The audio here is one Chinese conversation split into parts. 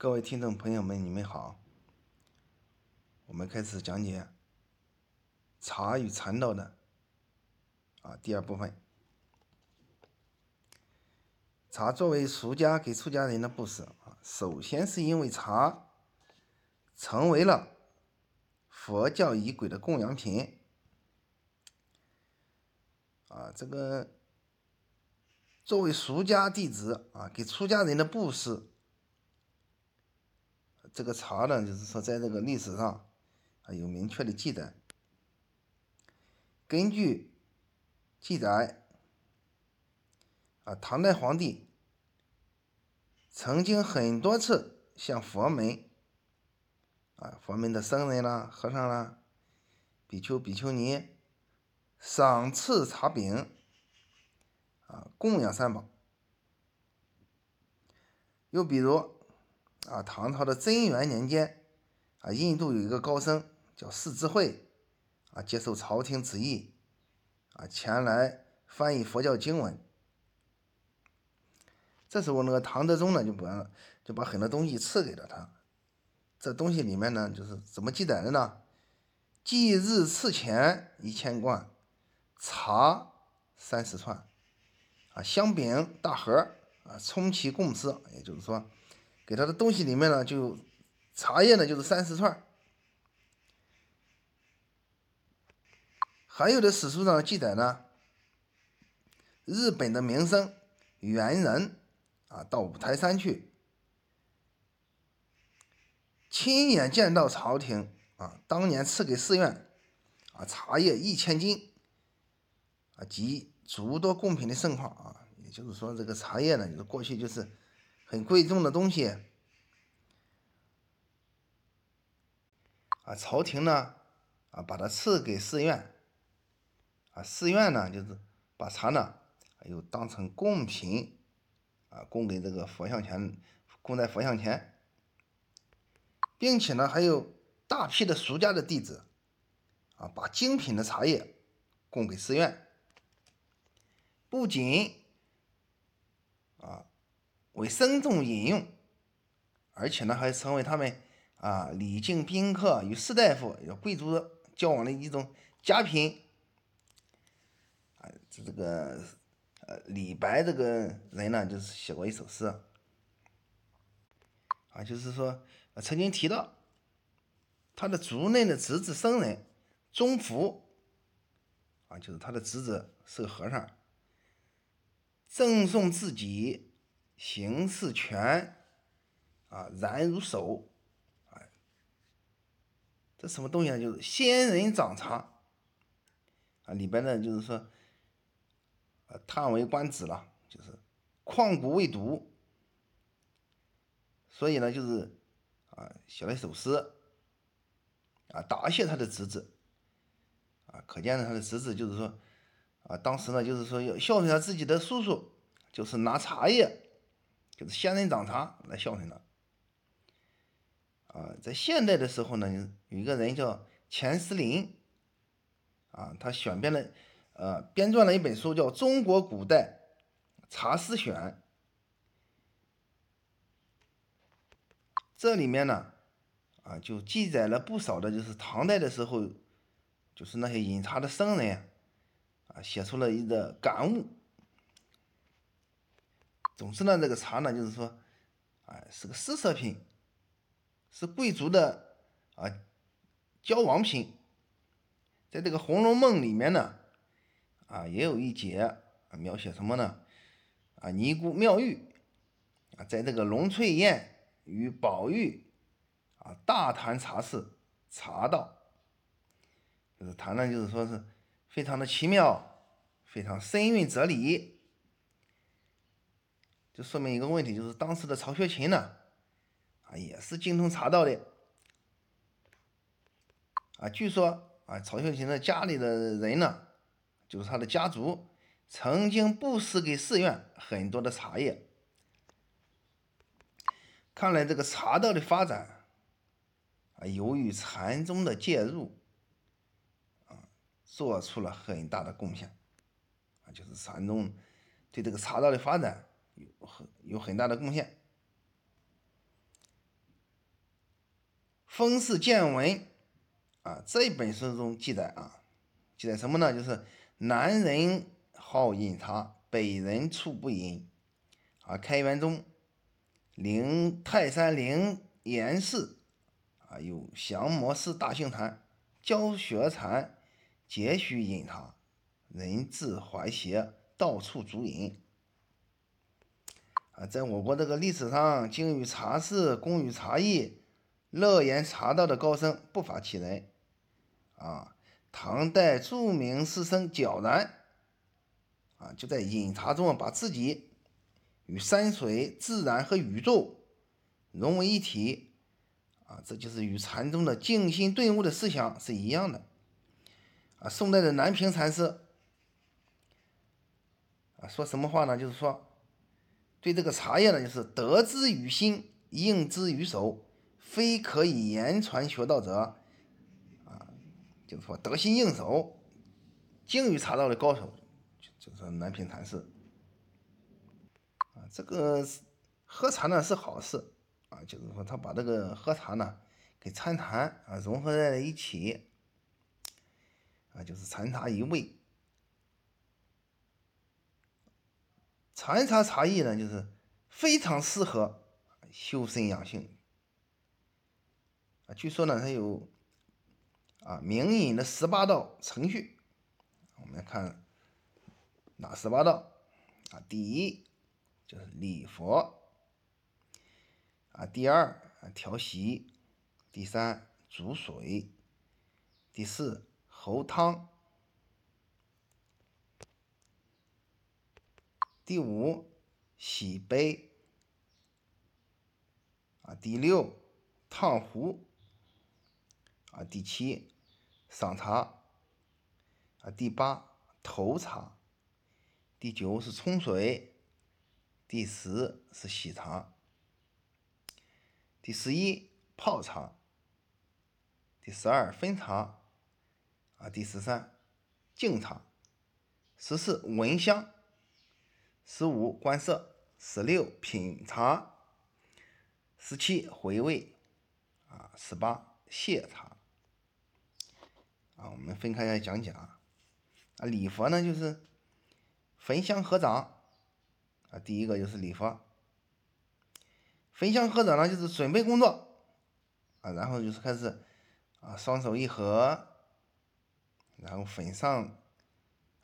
各位听众朋友们，你们好。我们开始讲解茶与禅道的啊第二部分。茶作为俗家给出家人的布施啊，首先是因为茶成为了佛教仪轨的供养品啊，这个作为俗家弟子啊给出家人的布施。这个茶呢，就是说，在这个历史上啊有明确的记载。根据记载，啊，唐代皇帝曾经很多次向佛门，啊，佛门的僧人啦、和尚啦、比丘、比丘尼赏赐茶饼，啊，供养三宝。又比如。啊，唐朝的贞元年间，啊，印度有一个高僧叫释智慧，啊，接受朝廷旨意，啊，前来翻译佛教经文。这时候，那个唐德宗呢，就把就把很多东西赐给了他。这东西里面呢，就是怎么记载的呢？即日赐钱一千贯，茶三十串，啊，香饼大盒，啊，充其供之，也就是说。给他的东西里面呢，就茶叶呢，就是三十串。还有的史书上记载呢，日本的名僧猿人啊，到五台山去，亲眼见到朝廷啊，当年赐给寺院啊茶叶一千斤啊及诸多贡品的盛况啊，也就是说，这个茶叶呢，就是过去就是。很贵重的东西。啊，朝廷呢啊，把它赐给寺院。啊，寺院呢就是把茶呢又当成贡品啊，供给这个佛像前，供在佛像前，并且呢还有大批的俗家的弟子啊，把精品的茶叶供给寺院，不仅。为僧众饮用，而且呢，还成为他们啊礼敬宾客与士大夫、有贵族交往的一种佳品。啊，这这个呃李白这个人呢，就是写过一首诗，啊，就是说曾经提到他的族内的侄子僧人宗福，啊，就是他的侄子是个和尚，赠送自己。形似泉，啊，然如手，哎，这什么东西呢？就是仙人掌茶，啊，里边呢就是说，啊，叹为观止了，就是旷古未读，所以呢，就是啊，写了一首诗，啊，答谢他的侄子，啊，可见呢，他的侄子就是说，啊，当时呢，就是说要孝顺他自己的叔叔，就是拿茶叶。就是仙人掌茶来孝顺他。啊，在现代的时候呢，有一个人叫钱思林，啊，他选编了，呃，编撰了一本书叫《中国古代茶诗选》，这里面呢，啊，就记载了不少的，就是唐代的时候，就是那些饮茶的僧人，啊，写出了一个感悟。总之呢，这个茶呢，就是说，哎，是个施舍品，是贵族的啊交往品。在这个《红楼梦》里面呢，啊，也有一节啊描写什么呢？啊，尼姑妙玉啊，在这个龙翠燕与宝玉啊大谈茶事、茶道，就是谈的，就是说是非常的奇妙，非常深蕴哲理。就说明一个问题，就是当时的曹雪芹呢，啊，也是精通茶道的，啊，据说啊，曹雪芹的家里的人呢，就是他的家族，曾经布施给寺院很多的茶叶。看来这个茶道的发展，啊，由于禅宗的介入，啊，做出了很大的贡献，啊，就是禅宗对这个茶道的发展。有很有很大的贡献。风氏见闻啊这本书中记载啊，记载什么呢？就是南人好饮茶，北人处不饮。啊，开元中，灵泰山灵岩寺啊，有降魔寺大兴禅，教学禅，皆须饮茶，人自怀邪，到处足饮。啊，在我国这个历史上，精于茶事，工于茶艺，乐言茶道的高僧不乏其人。啊，唐代著名诗僧皎然，啊，就在饮茶中把自己与山水、自然和宇宙融为一体，啊，这就是与禅宗的静心顿悟的思想是一样的。啊，宋代的南平禅师，啊，说什么话呢？就是说。对这个茶叶呢，就是得之于心，应之于手，非可以言传学道者，啊，就是说得心应手，精于茶道的高手，就就是南平禅师，啊，这个喝茶呢是好事，啊，就是说他把这个喝茶呢给参禅啊融合在了一起，啊，就是禅茶一味。禅茶茶艺呢，就是非常适合修身养性。据说呢，它有啊明饮的十八道程序。我们来看哪十八道啊？第一就是礼佛啊，第二调息，第三煮水，第四喉汤。第五，洗杯。啊；第六，烫壶。啊；第七，赏茶。啊；第八，投茶；第九是冲水；第十是洗茶；第十一，泡茶；第十二，分茶。啊；第十三，敬茶；十四，闻香。十五观色，十六品茶，十七回味，啊，十八谢茶，啊，我们分开来讲讲，啊，礼佛呢就是焚香合掌，啊，第一个就是礼佛，焚香合掌呢就是准备工作，啊，然后就是开始，啊，双手一合，然后焚上，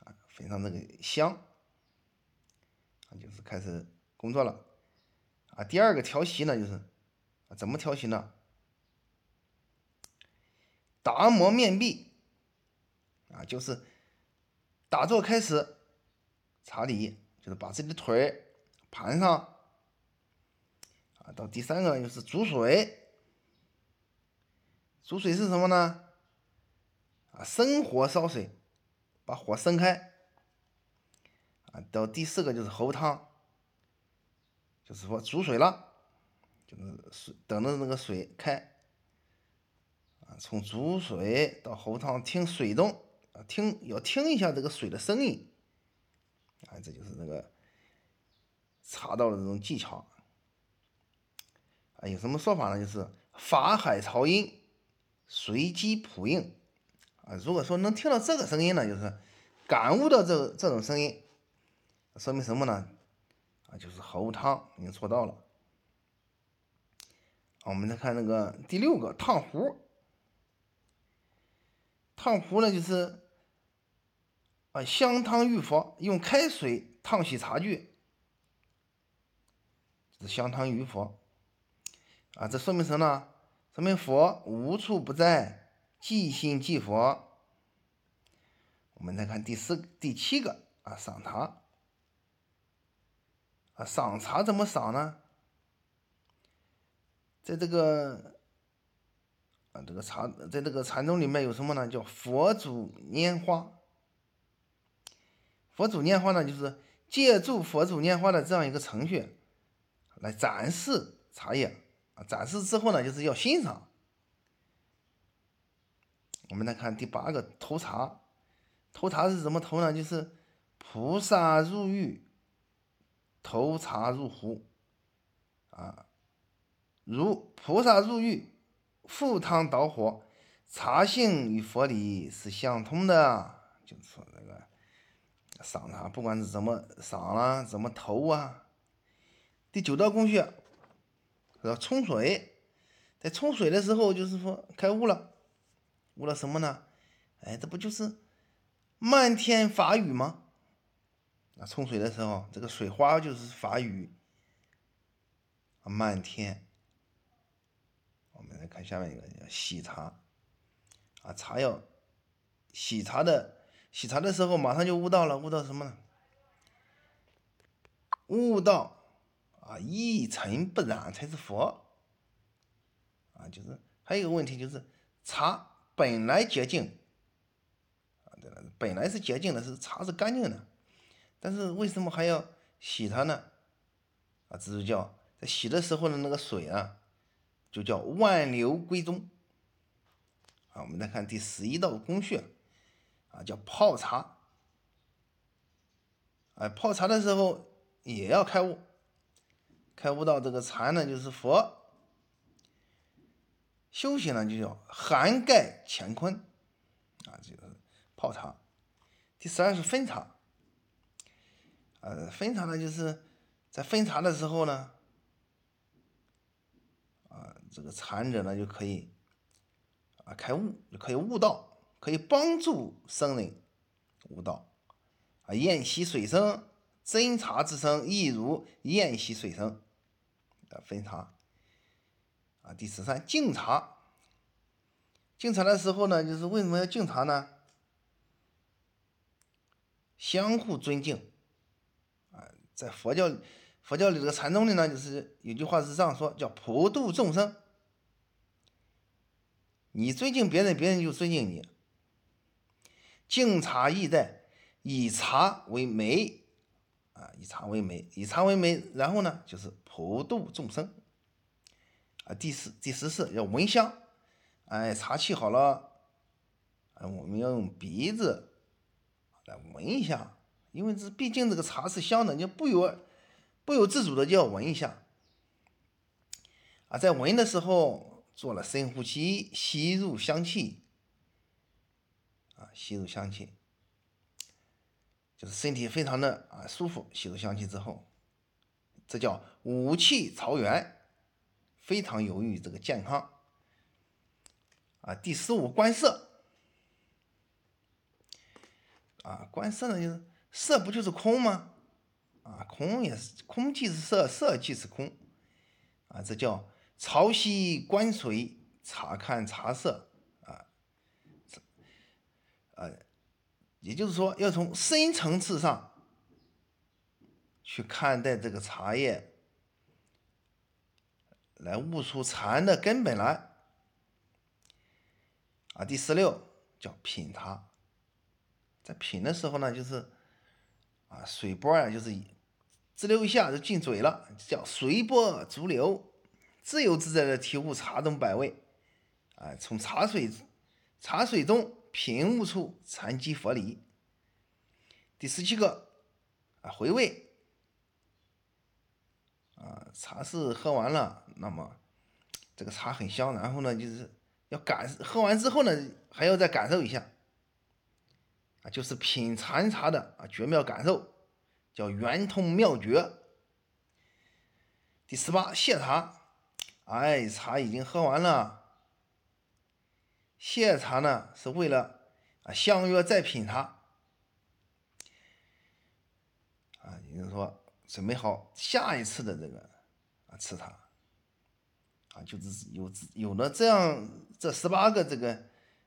啊，焚上这个香。就是开始工作了，啊，第二个调息呢，就是啊，怎么调息呢？达摩面壁，啊，就是打坐开始，查理，就是把自己的腿盘上，啊，到第三个就是煮水，煮水是什么呢？啊，生火烧水，把火生开。到第四个就是喉汤，就是说煮水了，就是水等着那个水开，啊，从煮水到喉汤听水中啊听要听一下这个水的声音，啊，这就是那个茶道的这种技巧，啊，有什么说法呢？就是法海潮音，随机普应，啊，如果说能听到这个声音呢，就是感悟到这这种声音。说明什么呢？啊，就是喉汤已经做到了。我们再看那个第六个烫壶。烫壶呢，就是啊，香汤浴佛，用开水烫洗茶具，是香汤浴佛。啊，这说明什么呢？说明佛无处不在，即心即佛。我们再看第四、第七个啊，赏茶。啊，赏茶怎么赏呢？在这个啊，这个茶，在这个禅宗里面有什么呢？叫佛祖拈花。佛祖拈花呢，就是借助佛祖拈花的这样一个程序，来展示茶叶啊。展示之后呢，就是要欣赏。我们来看第八个投茶，投茶是怎么投呢？就是菩萨入狱。投茶入壶，啊，如菩萨入狱，赴汤蹈火，茶性与佛理是相通的。就是说这个赏茶，不管是怎么赏啦，怎么投啊。第九道工序，要冲水。在冲水的时候，就是说开悟了，悟了什么呢？哎，这不就是漫天法雨吗？那冲水的时候，这个水花就是法雨啊，漫天。我们来看下面一个叫洗茶啊，茶要洗茶的，洗茶的时候马上就悟到了，悟到什么呢？悟到啊，一尘不染才是佛。啊，就是还有一个问题，就是茶本来洁净，啊，对了，本来是洁净的，是茶是干净的，但是为什么还要洗它呢？啊，这就叫在洗的时候的那个水啊，就叫万流归宗。啊，我们再看第十一道工序，啊，叫泡茶。哎，泡茶的时候也要开悟，开悟到这个禅呢，就是佛。修行呢，就叫涵盖乾坤，啊，就是泡茶。第十二是分茶，呃，分茶呢，就是在分茶的时候呢，啊，这个禅者呢就可以啊开悟，就可以悟道，可以帮助僧人悟道。啊，宴席水声，斟茶之声，亦如宴席水声。啊，分茶。啊，第十三敬茶，敬茶的时候呢，就是为什么要敬茶呢？相互尊敬，在佛教佛教里这个禅宗里呢，就是有句话是这样说，叫普度众生。你尊敬别人，别人就尊敬你。敬茶意在以茶为媒，啊，以茶为媒，以茶为媒，然后呢，就是普度众生。啊，第四、第十四要闻香，哎，茶沏好了，哎，我们要用鼻子来闻一下，因为这毕竟这个茶是香的，你不由不由自主的就要闻一下。啊，在闻的时候做了深呼吸，吸入香气，啊，吸入香气，就是身体非常的啊舒服。吸入香气之后，这叫五气朝元。非常有益于这个健康啊！第十五观色啊，观色呢就是色不就是空吗？啊，空也是空即是色，色即是空啊，这叫潮汐观水，察看茶色啊，呃，也就是说要从深层次上去看待这个茶叶。来悟出禅的根本来啊！第十六叫品茶，在品的时候呢，就是啊水波啊，就是滋溜一下就进嘴了，叫随波逐流，自由自在的体悟茶中百味，啊，从茶水茶水中品悟出禅机佛理。第十七个啊回味。啊，茶是喝完了，那么这个茶很香，然后呢，就是要感喝完之后呢，还要再感受一下，就是品禅茶的啊绝妙感受，叫圆通妙诀。第十八，谢茶，哎，茶已经喝完了，谢茶呢是为了啊相约再品茶，啊，也就是说。准备好下一次的这个啊吃它，啊就是有有了这样这十八个这个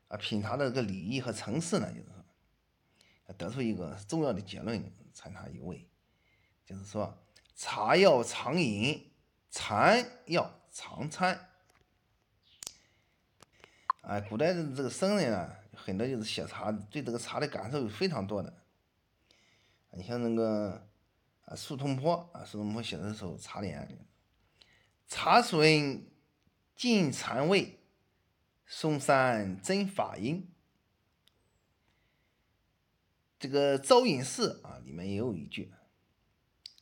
啊品茶的这个礼仪和程式呢，就是得出一个重要的结论：禅茶一味，就是说茶要常饮，禅要常参。哎，古代的这个僧人啊，很多就是写茶，对这个茶的感受非常多的。你像那个。啊，苏东坡啊，苏东坡写的时候，茶联，茶水尽禅味，嵩山真法音。这个招隐寺啊，里面也有一句，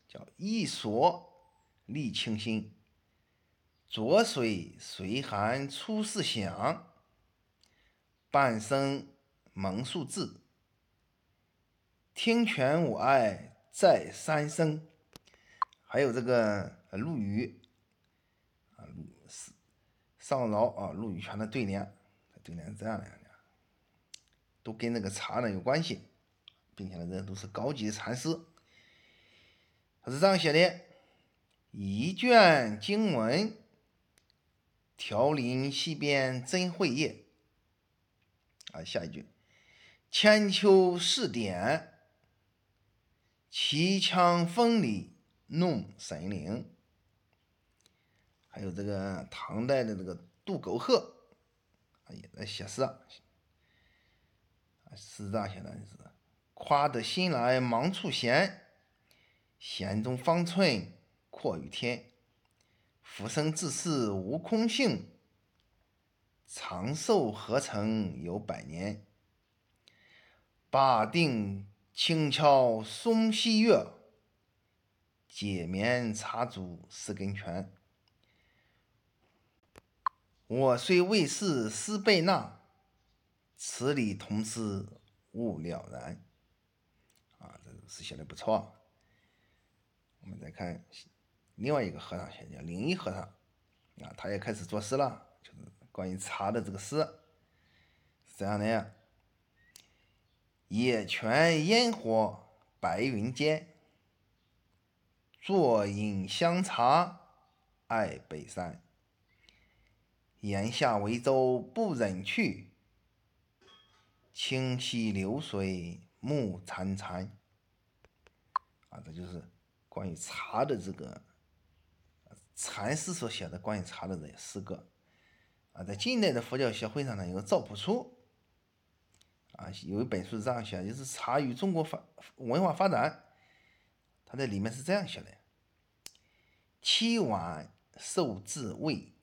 叫一所立清心，浊水随寒出世响，半生蒙树字。听泉我爱在三生。还有这个陆羽啊，是上饶啊，陆羽泉的对联，对联是这样的，都跟那个茶呢有关系，并且呢，这都是高级的禅师。他是这样写的：一卷经文。条林溪边真慧叶，啊，下一句，千秋试点，齐腔风里弄神灵。还有这个唐代的这个杜苟鹤，啊，也在写诗啊，是这样写的，就是夸得新来忙处闲，闲中方寸阔于天。浮生自是无空性，长寿何曾有百年？把定轻敲松溪月，解眠茶煮思根泉。我虽未是斯贝纳，此理同是悟了然。是，写的不错。我们再看。另外一个和尚写叫灵一和尚，啊，他也开始作诗了，就是关于茶的这个诗，是这样的呀：野泉烟火白云间，坐饮香茶爱北山。檐下微舟不忍去，清溪流水暮潺潺。啊，这就是关于茶的这个。禅师所写的关于茶的这些诗歌，啊，在近代的佛教协会上呢，有个赵朴初，啊，有一本书是这样写，就是《茶与中国发文化发展》，他在里面是这样写的：七碗受自味，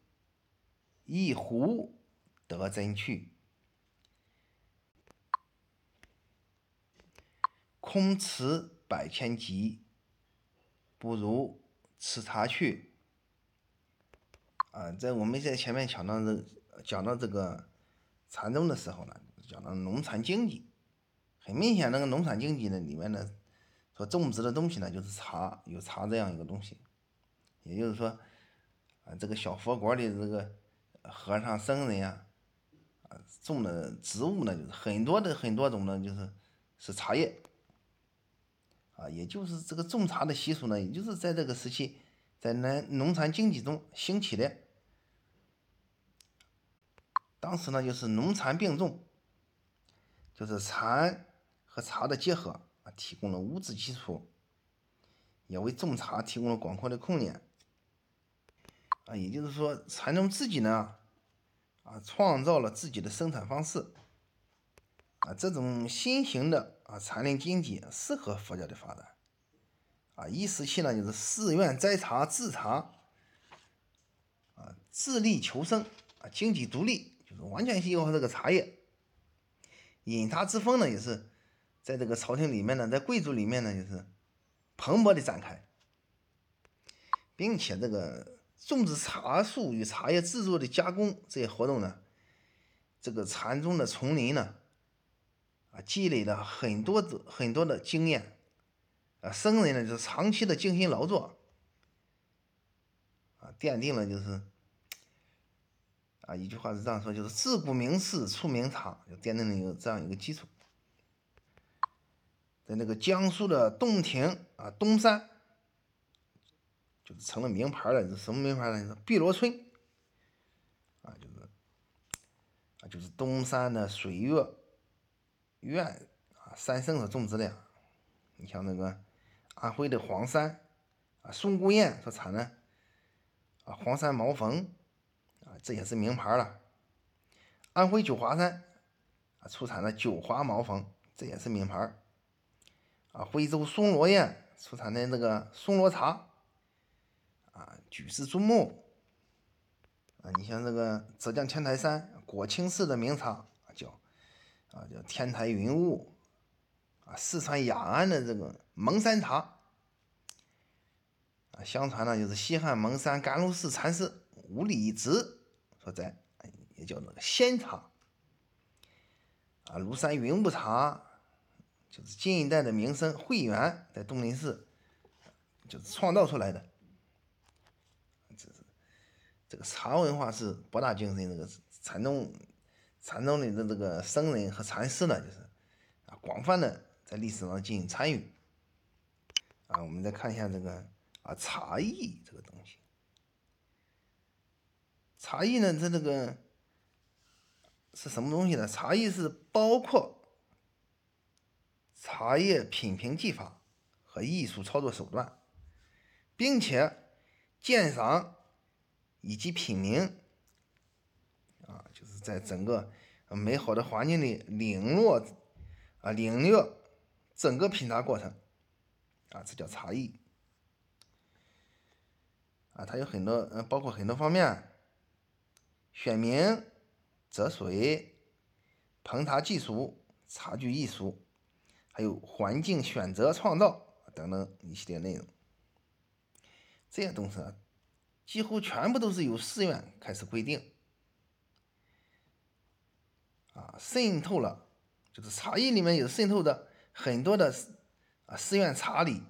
一壶得真趣，空持百千集，不如吃茶去。啊，在我们在前面讲到这讲到这个禅宗的时候呢，讲到农产经济，很明显那个农产经济呢里面呢，所种植的东西呢就是茶，有茶这样一个东西，也就是说，啊这个小佛国的这个和尚僧人呀，啊种的植物呢就是很多的很多种呢就是是茶叶，啊也就是这个种茶的习俗呢，也就是在这个时期在农农产经济中兴起的。当时呢，就是农禅并重，就是蚕和茶的结合啊，提供了物质基础，也为种茶提供了广阔的空间啊。也就是说，蚕农自己呢，啊，创造了自己的生产方式啊。这种新型的啊禅林经济适合佛教的发展啊。一时期呢，就是寺院摘茶制茶啊，自力求生啊，经济独立。就是完全依靠这个茶叶，饮茶之风呢，也是在这个朝廷里面呢，在贵族里面呢，就是蓬勃的展开，并且这个种植茶树与茶叶制作的加工这些活动呢，这个禅宗的丛林呢，啊，积累了很多的很多的经验，啊，僧人呢就是长期的精心劳作，啊，奠定了就是。啊，一句话是这样说，就是自古名士出名茶，就奠定了一个这样一个基础。在那个江苏的洞庭啊，东山，就是成了名牌了。这什么名牌呢？碧螺春啊，就是啊，就是东山的水月院啊，三圣所种植的。你像那个安徽的黄山啊，松姑堰所产的啊，黄山毛峰啊。这也是名牌了。安徽九华山啊，出产的九华毛峰，这也是名牌。啊，徽州松萝堰出产的那个松萝茶，啊，举世瞩目。啊，你像这个浙江天台山国清寺的名茶啊叫天台云雾，啊，四川雅安的这个蒙山茶，啊，相传呢就是西汉蒙山甘露寺禅师。五里之所在，也叫那个仙茶。啊，庐山云雾茶就是近一代的名僧慧远在东林寺就是创造出来的。这是这个茶文化是博大精深，这个禅宗禅宗里的这个僧人和禅师呢，就是啊广泛的在历史上进行参与。啊，我们再看一下这个啊茶艺这个东西。茶艺呢，它这个是什么东西呢？茶艺是包括茶叶品评技法和艺术操作手段，并且鉴赏以及品茗，是在整个美好的环境里领略啊领略整个品茶过程啊，这叫茶艺啊，它有很多嗯，包括很多方面。选名、择水、烹茶技术、茶具艺术，还有环境选择创造等等一系列内容，这些东西啊，几乎全部都是由寺院开始规定，啊，渗透了，就是茶叶里面有渗透的很多的啊寺院茶理